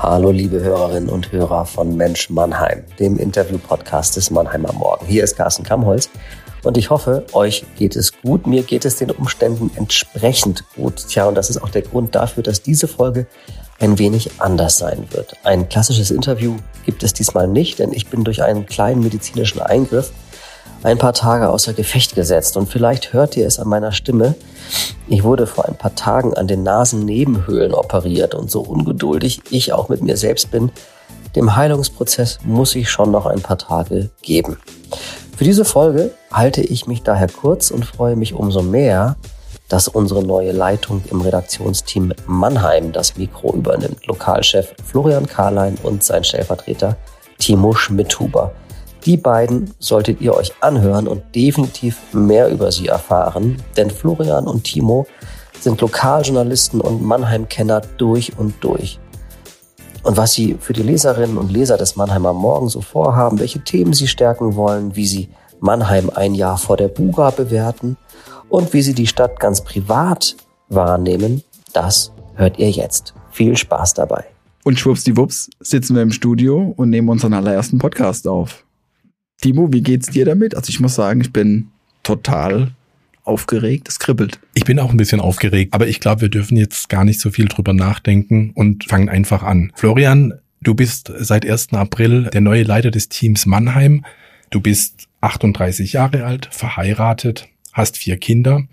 Hallo liebe Hörerinnen und Hörer von Mensch Mannheim, dem Interview-Podcast des Mannheimer Morgen. Hier ist Carsten Kamholz und ich hoffe, euch geht es gut. Mir geht es den Umständen entsprechend gut. Tja, und das ist auch der Grund dafür, dass diese Folge ein wenig anders sein wird. Ein klassisches Interview gibt es diesmal nicht, denn ich bin durch einen kleinen medizinischen Eingriff ein paar Tage außer Gefecht gesetzt und vielleicht hört ihr es an meiner Stimme. Ich wurde vor ein paar Tagen an den Nasennebenhöhlen operiert und so ungeduldig ich auch mit mir selbst bin, dem Heilungsprozess muss ich schon noch ein paar Tage geben. Für diese Folge halte ich mich daher kurz und freue mich umso mehr, dass unsere neue Leitung im Redaktionsteam Mannheim das Mikro übernimmt. Lokalchef Florian Karlein und sein Stellvertreter Timo Schmidhuber. Die beiden solltet ihr euch anhören und definitiv mehr über sie erfahren, denn Florian und Timo sind Lokaljournalisten und Mannheim-Kenner durch und durch. Und was sie für die Leserinnen und Leser des Mannheimer Morgen so vorhaben, welche Themen sie stärken wollen, wie sie Mannheim ein Jahr vor der Buga bewerten und wie sie die Stadt ganz privat wahrnehmen, das hört ihr jetzt. Viel Spaß dabei. Und schwuppsdiwupps sitzen wir im Studio und nehmen unseren allerersten Podcast auf. Timo, wie geht's dir damit? Also ich muss sagen, ich bin total aufgeregt, es kribbelt. Ich bin auch ein bisschen aufgeregt, aber ich glaube, wir dürfen jetzt gar nicht so viel drüber nachdenken und fangen einfach an. Florian, du bist seit 1. April der neue Leiter des Teams Mannheim. Du bist 38 Jahre alt, verheiratet, hast vier Kinder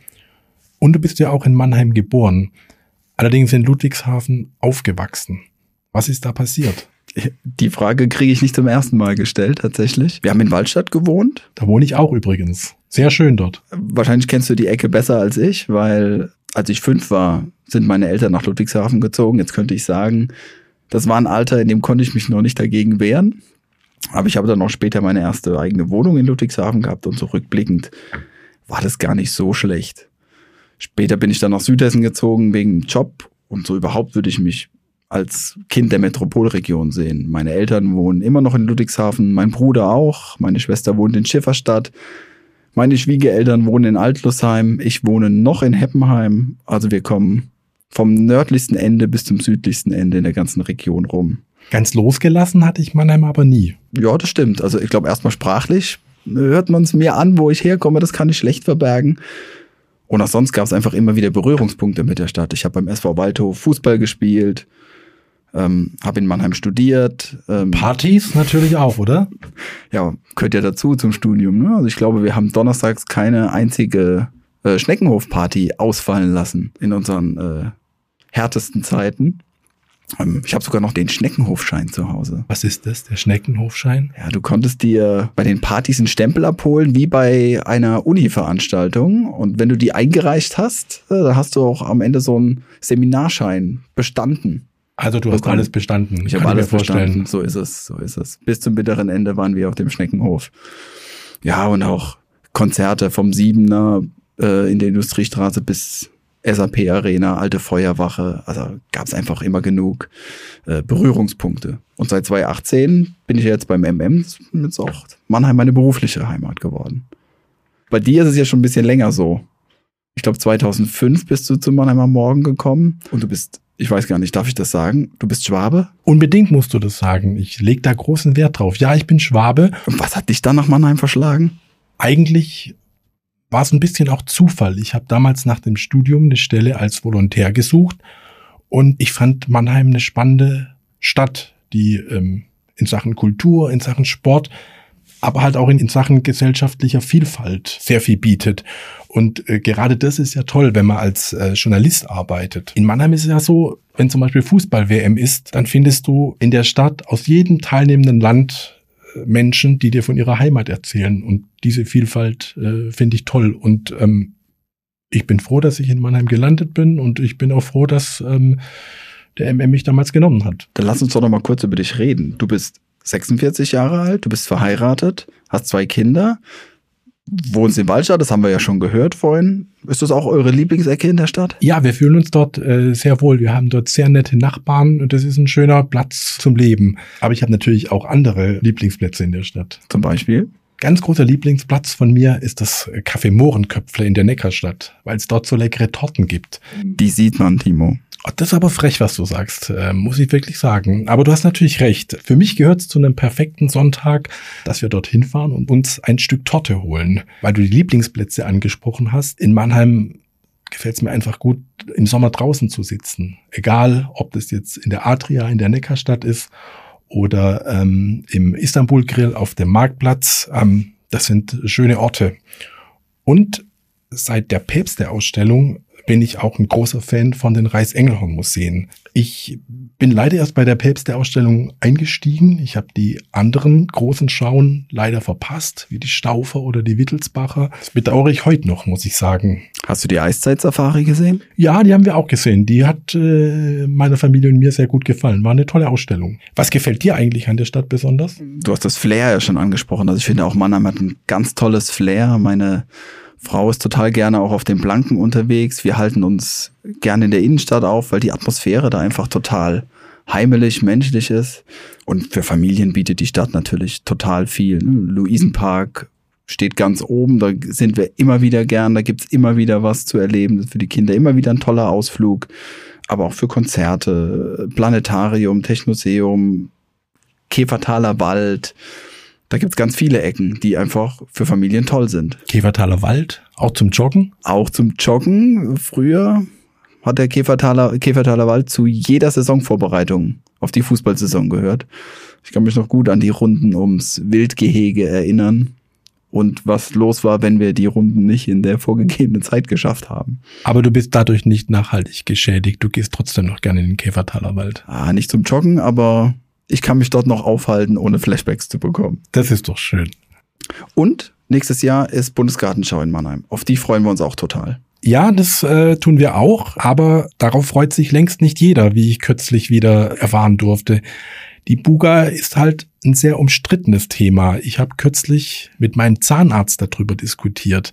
und du bist ja auch in Mannheim geboren, allerdings in Ludwigshafen aufgewachsen. Was ist da passiert? Die Frage kriege ich nicht zum ersten Mal gestellt, tatsächlich. Wir haben in Waldstadt gewohnt. Da wohne ich auch übrigens. Sehr schön dort. Wahrscheinlich kennst du die Ecke besser als ich, weil als ich fünf war, sind meine Eltern nach Ludwigshafen gezogen. Jetzt könnte ich sagen, das war ein Alter, in dem konnte ich mich noch nicht dagegen wehren. Aber ich habe dann noch später meine erste eigene Wohnung in Ludwigshafen gehabt und zurückblickend war das gar nicht so schlecht. Später bin ich dann nach Südhessen gezogen wegen Job und so überhaupt würde ich mich als Kind der Metropolregion sehen. Meine Eltern wohnen immer noch in Ludwigshafen, mein Bruder auch, meine Schwester wohnt in Schifferstadt, meine Schwiegereltern wohnen in Altlusheim, ich wohne noch in Heppenheim. Also wir kommen vom nördlichsten Ende bis zum südlichsten Ende in der ganzen Region rum. Ganz losgelassen hatte ich Mannheim aber nie. Ja, das stimmt. Also ich glaube erstmal sprachlich hört man es mir an, wo ich herkomme, das kann ich schlecht verbergen. Und auch sonst gab es einfach immer wieder Berührungspunkte mit der Stadt. Ich habe beim SV Waldhof Fußball gespielt, ähm, habe in Mannheim studiert. Ähm, Partys natürlich auch, oder? Ja, gehört ja dazu zum Studium. Ne? Also ich glaube, wir haben donnerstags keine einzige äh, Schneckenhof-Party ausfallen lassen in unseren äh, härtesten Zeiten. Ähm, ich habe sogar noch den Schneckenhofschein zu Hause. Was ist das, der Schneckenhofschein? Ja, du konntest dir bei den Partys einen Stempel abholen, wie bei einer Uni-Veranstaltung. Und wenn du die eingereicht hast, äh, dann hast du auch am Ende so einen Seminarschein bestanden. Also du hast alles bestanden. Ich habe alles bestanden. So ist es, so ist es. Bis zum bitteren Ende waren wir auf dem Schneckenhof. Ja, und auch Konzerte vom Siebener äh, in der Industriestraße bis SAP Arena, alte Feuerwache. Also gab es einfach immer genug äh, Berührungspunkte. Und seit 2018 bin ich jetzt beim MM, jetzt auch Mannheim meine berufliche Heimat geworden. Bei dir ist es ja schon ein bisschen länger so. Ich glaube 2005 bist du zu Mannheimer Morgen gekommen und du bist ich weiß gar nicht, darf ich das sagen? Du bist Schwabe? Unbedingt musst du das sagen. Ich leg da großen Wert drauf. Ja, ich bin Schwabe. Und was hat dich dann nach Mannheim verschlagen? Eigentlich war es ein bisschen auch Zufall. Ich habe damals nach dem Studium eine Stelle als Volontär gesucht und ich fand Mannheim eine spannende Stadt, die ähm, in Sachen Kultur, in Sachen Sport aber halt auch in, in Sachen gesellschaftlicher Vielfalt sehr viel bietet. Und äh, gerade das ist ja toll, wenn man als äh, Journalist arbeitet. In Mannheim ist es ja so, wenn zum Beispiel Fußball-WM ist, dann findest du in der Stadt aus jedem teilnehmenden Land äh, Menschen, die dir von ihrer Heimat erzählen. Und diese Vielfalt äh, finde ich toll. Und ähm, ich bin froh, dass ich in Mannheim gelandet bin und ich bin auch froh, dass ähm, der MM mich damals genommen hat. Dann lass uns doch noch mal kurz über dich reden. Du bist 46 Jahre alt, du bist verheiratet, hast zwei Kinder, wohnst in Waldstadt, das haben wir ja schon gehört vorhin. Ist das auch eure Lieblingsecke in der Stadt? Ja, wir fühlen uns dort äh, sehr wohl. Wir haben dort sehr nette Nachbarn und das ist ein schöner Platz zum Leben. Aber ich habe natürlich auch andere Lieblingsplätze in der Stadt. Zum Beispiel? Ganz großer Lieblingsplatz von mir ist das Café Mohrenköpfle in der Neckarstadt, weil es dort so leckere Torten gibt. Die sieht man, Timo. Oh, das ist aber frech, was du sagst, äh, muss ich wirklich sagen. Aber du hast natürlich recht. Für mich gehört es zu einem perfekten Sonntag, dass wir dorthin fahren und uns ein Stück Torte holen. Weil du die Lieblingsplätze angesprochen hast. In Mannheim gefällt es mir einfach gut, im Sommer draußen zu sitzen. Egal, ob das jetzt in der Adria, in der Neckarstadt ist oder ähm, im Istanbul Grill auf dem Marktplatz. Ähm, das sind schöne Orte. Und seit der Päpste-Ausstellung bin ich auch ein großer Fan von den Reichsengelhorn-Museen. Ich bin leider erst bei der Päpste-Ausstellung eingestiegen. Ich habe die anderen großen Schauen leider verpasst, wie die Staufer oder die Wittelsbacher. Das bedauere ich heute noch, muss ich sagen. Hast du die Eiszeit-Safari gesehen? Ja, die haben wir auch gesehen. Die hat äh, meiner Familie und mir sehr gut gefallen. War eine tolle Ausstellung. Was gefällt dir eigentlich an der Stadt besonders? Du hast das Flair ja schon angesprochen. Also ich finde auch Mannheim hat ein ganz tolles Flair. Meine Frau ist total gerne auch auf den Blanken unterwegs. Wir halten uns gerne in der Innenstadt auf, weil die Atmosphäre da einfach total heimelig, menschlich ist. Und für Familien bietet die Stadt natürlich total viel. Ne? Luisenpark steht ganz oben, da sind wir immer wieder gern, da gibt's immer wieder was zu erleben. Das ist für die Kinder immer wieder ein toller Ausflug. Aber auch für Konzerte, Planetarium, Technoseum, Käfertaler Wald. Da gibt's ganz viele Ecken, die einfach für Familien toll sind. Käfertaler Wald, auch zum Joggen? Auch zum Joggen. Früher hat der Käfertaler, Käfertaler Wald zu jeder Saisonvorbereitung auf die Fußballsaison gehört. Ich kann mich noch gut an die Runden ums Wildgehege erinnern und was los war, wenn wir die Runden nicht in der vorgegebenen Zeit geschafft haben. Aber du bist dadurch nicht nachhaltig geschädigt. Du gehst trotzdem noch gerne in den Käfertaler Wald. Ah, nicht zum Joggen, aber ich kann mich dort noch aufhalten, ohne Flashbacks zu bekommen. Das ist doch schön. Und nächstes Jahr ist Bundesgartenschau in Mannheim. Auf die freuen wir uns auch total. Ja, das äh, tun wir auch, aber darauf freut sich längst nicht jeder, wie ich kürzlich wieder erfahren durfte. Die Buga ist halt ein sehr umstrittenes Thema. Ich habe kürzlich mit meinem Zahnarzt darüber diskutiert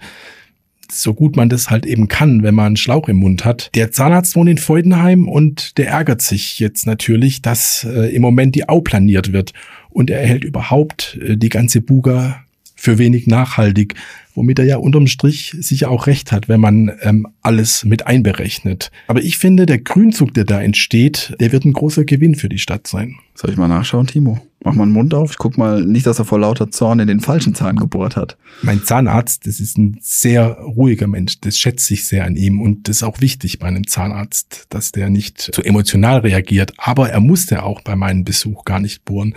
so gut man das halt eben kann, wenn man einen Schlauch im Mund hat. Der Zahnarzt wohnt in Feudenheim und der ärgert sich jetzt natürlich, dass äh, im Moment die Au planiert wird und er erhält überhaupt äh, die ganze Buga für wenig nachhaltig, womit er ja unterm Strich sicher auch recht hat, wenn man ähm, alles mit einberechnet. Aber ich finde, der Grünzug, der da entsteht, der wird ein großer Gewinn für die Stadt sein. Soll ich mal nachschauen, Timo? Mach mal den Mund auf. Ich guck mal nicht, dass er vor lauter Zorn in den falschen Zahn gebohrt hat. Mein Zahnarzt, das ist ein sehr ruhiger Mensch. Das schätze ich sehr an ihm. Und das ist auch wichtig bei einem Zahnarzt, dass der nicht zu emotional reagiert. Aber er musste auch bei meinem Besuch gar nicht bohren.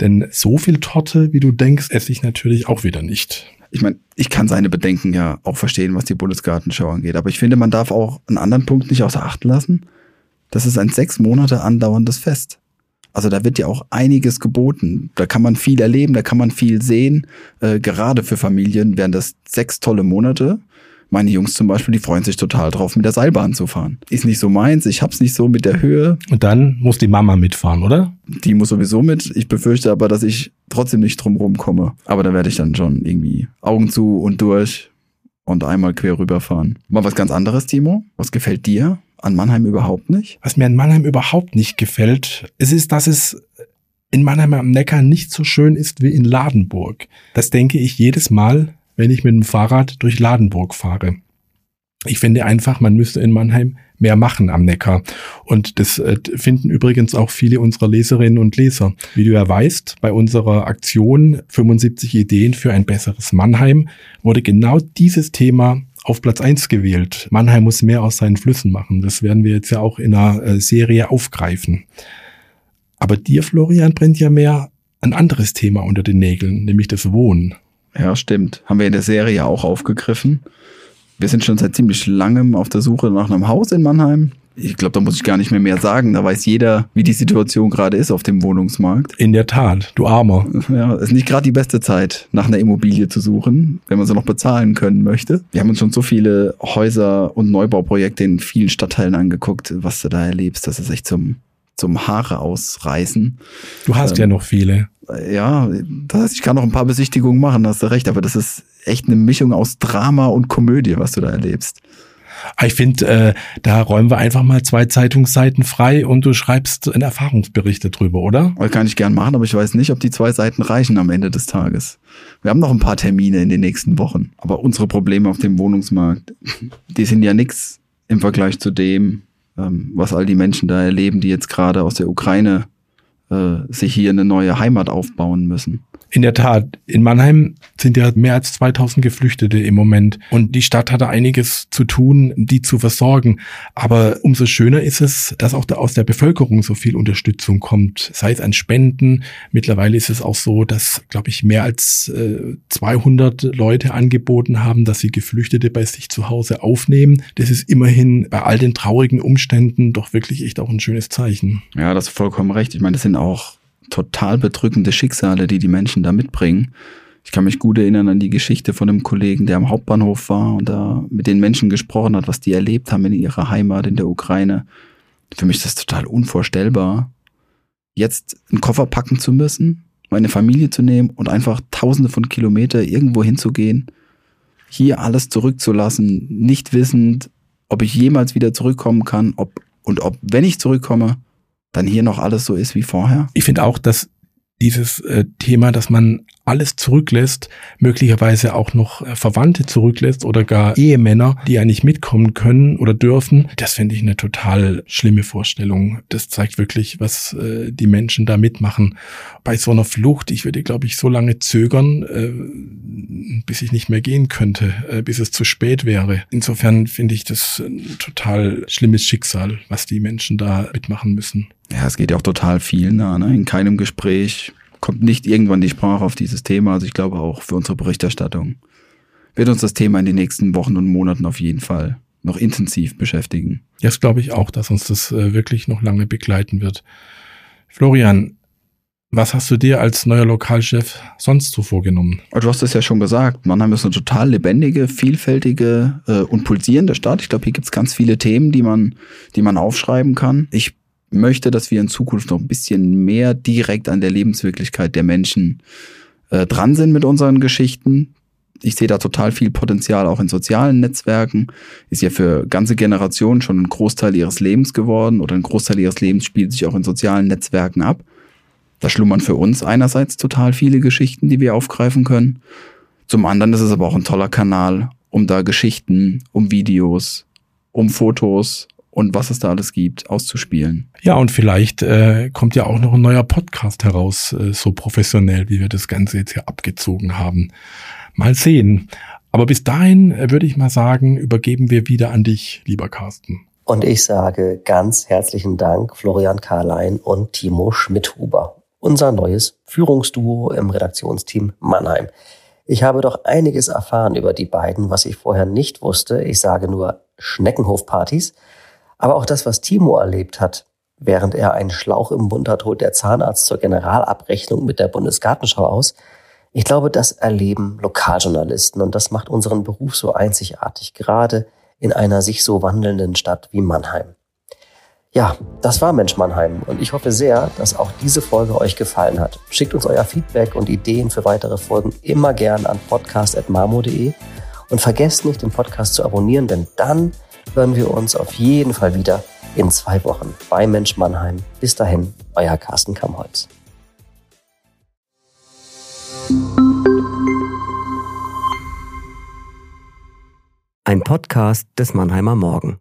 Denn so viel Torte, wie du denkst, esse ich natürlich auch wieder nicht. Ich meine, ich kann seine Bedenken ja auch verstehen, was die Bundesgartenschau angeht. Aber ich finde, man darf auch einen anderen Punkt nicht außer Acht lassen. Das ist ein sechs Monate andauerndes Fest. Also da wird ja auch einiges geboten. Da kann man viel erleben, da kann man viel sehen. Äh, gerade für Familien wären das sechs tolle Monate. Meine Jungs zum Beispiel, die freuen sich total drauf, mit der Seilbahn zu fahren. Ist nicht so meins, ich hab's nicht so mit der Höhe. Und dann muss die Mama mitfahren, oder? Die muss sowieso mit. Ich befürchte aber, dass ich trotzdem nicht drum komme. Aber da werde ich dann schon irgendwie Augen zu und durch und einmal quer rüberfahren. Mal was ganz anderes, Timo. Was gefällt dir? an Mannheim überhaupt nicht? Was mir an Mannheim überhaupt nicht gefällt, es ist, dass es in Mannheim am Neckar nicht so schön ist wie in Ladenburg. Das denke ich jedes Mal, wenn ich mit dem Fahrrad durch Ladenburg fahre. Ich finde einfach, man müsste in Mannheim mehr machen am Neckar. Und das äh, finden übrigens auch viele unserer Leserinnen und Leser. Wie du ja weißt, bei unserer Aktion 75 Ideen für ein besseres Mannheim wurde genau dieses Thema auf Platz eins gewählt. Mannheim muss mehr aus seinen Flüssen machen. Das werden wir jetzt ja auch in einer äh, Serie aufgreifen. Aber dir, Florian, brennt ja mehr ein anderes Thema unter den Nägeln, nämlich das Wohnen. Ja, stimmt. Haben wir in der Serie auch aufgegriffen. Wir sind schon seit ziemlich langem auf der Suche nach einem Haus in Mannheim ich glaube, da muss ich gar nicht mehr mehr sagen. Da weiß jeder, wie die Situation gerade ist auf dem Wohnungsmarkt. In der Tat, du Armer. Ja, ist nicht gerade die beste Zeit, nach einer Immobilie zu suchen, wenn man sie noch bezahlen können möchte. Wir haben uns schon so viele Häuser und Neubauprojekte in vielen Stadtteilen angeguckt, was du da erlebst. Das ist echt zum, zum Haare ausreißen. Du hast ähm, ja noch viele. Ja, das heißt, ich kann noch ein paar Besichtigungen machen, hast du recht, aber das ist echt eine Mischung aus Drama und Komödie, was du da erlebst. Ich finde, äh, da räumen wir einfach mal zwei Zeitungsseiten frei und du schreibst einen Erfahrungsberichte drüber, oder? Das kann ich gern machen, aber ich weiß nicht, ob die zwei Seiten reichen am Ende des Tages. Wir haben noch ein paar Termine in den nächsten Wochen. Aber unsere Probleme auf dem Wohnungsmarkt, die sind ja nix im Vergleich zu dem, ähm, was all die Menschen da erleben, die jetzt gerade aus der Ukraine äh, sich hier eine neue Heimat aufbauen müssen. In der Tat, in Mannheim sind ja mehr als 2000 Geflüchtete im Moment und die Stadt hatte einiges zu tun, die zu versorgen. Aber umso schöner ist es, dass auch aus der Bevölkerung so viel Unterstützung kommt, sei es an Spenden. Mittlerweile ist es auch so, dass, glaube ich, mehr als äh, 200 Leute angeboten haben, dass sie Geflüchtete bei sich zu Hause aufnehmen. Das ist immerhin bei all den traurigen Umständen doch wirklich echt auch ein schönes Zeichen. Ja, das ist vollkommen recht. Ich meine, das sind auch total bedrückende Schicksale, die die Menschen da mitbringen. Ich kann mich gut erinnern an die Geschichte von einem Kollegen, der am Hauptbahnhof war und da mit den Menschen gesprochen hat, was die erlebt haben in ihrer Heimat in der Ukraine. Für mich ist das total unvorstellbar, jetzt einen Koffer packen zu müssen, meine Familie zu nehmen und einfach tausende von Kilometer irgendwo hinzugehen, hier alles zurückzulassen, nicht wissend, ob ich jemals wieder zurückkommen kann, ob und ob, wenn ich zurückkomme, dann hier noch alles so ist wie vorher? Ich finde auch, dass dieses äh, Thema, dass man alles zurücklässt, möglicherweise auch noch äh, Verwandte zurücklässt oder gar Ehemänner, die ja nicht mitkommen können oder dürfen, das finde ich eine total schlimme Vorstellung. Das zeigt wirklich, was äh, die Menschen da mitmachen. Bei so einer Flucht, ich würde, glaube ich, so lange zögern, äh, bis ich nicht mehr gehen könnte, äh, bis es zu spät wäre. Insofern finde ich das ein total schlimmes Schicksal, was die Menschen da mitmachen müssen. Ja, es geht ja auch total viel nah. Ne? In keinem Gespräch kommt nicht irgendwann die Sprache auf dieses Thema. Also ich glaube auch für unsere Berichterstattung wird uns das Thema in den nächsten Wochen und Monaten auf jeden Fall noch intensiv beschäftigen. Das glaube ich auch, dass uns das äh, wirklich noch lange begleiten wird. Florian, was hast du dir als neuer Lokalchef sonst so vorgenommen? Du hast es ja schon gesagt, Mannheim ist eine total lebendige, vielfältige äh, und pulsierende Stadt. Ich glaube, hier gibt es ganz viele Themen, die man, die man aufschreiben kann. Ich möchte, dass wir in Zukunft noch ein bisschen mehr direkt an der Lebenswirklichkeit der Menschen äh, dran sind mit unseren Geschichten. Ich sehe da total viel Potenzial auch in sozialen Netzwerken. Ist ja für ganze Generationen schon ein Großteil ihres Lebens geworden oder ein Großteil ihres Lebens spielt sich auch in sozialen Netzwerken ab. Da schlummern für uns einerseits total viele Geschichten, die wir aufgreifen können. Zum anderen ist es aber auch ein toller Kanal, um da Geschichten, um Videos, um Fotos, und was es da alles gibt, auszuspielen. Ja, und vielleicht äh, kommt ja auch noch ein neuer Podcast heraus, äh, so professionell, wie wir das Ganze jetzt hier abgezogen haben. Mal sehen. Aber bis dahin äh, würde ich mal sagen, übergeben wir wieder an dich, lieber Carsten. Und ich sage ganz herzlichen Dank, Florian Karlein und Timo Schmidhuber, unser neues Führungsduo im Redaktionsteam Mannheim. Ich habe doch einiges erfahren über die beiden, was ich vorher nicht wusste. Ich sage nur Schneckenhofpartys. Aber auch das, was Timo erlebt hat, während er einen Schlauch im Mund hat, holt der Zahnarzt zur Generalabrechnung mit der Bundesgartenschau aus. Ich glaube, das erleben Lokaljournalisten und das macht unseren Beruf so einzigartig, gerade in einer sich so wandelnden Stadt wie Mannheim. Ja, das war Mensch Mannheim und ich hoffe sehr, dass auch diese Folge euch gefallen hat. Schickt uns euer Feedback und Ideen für weitere Folgen immer gern an podcast.marmo.de und vergesst nicht, den Podcast zu abonnieren, denn dann hören wir uns auf jeden Fall wieder in zwei Wochen bei Mensch Mannheim. Bis dahin, euer Carsten Kamholz. Ein Podcast des Mannheimer Morgen.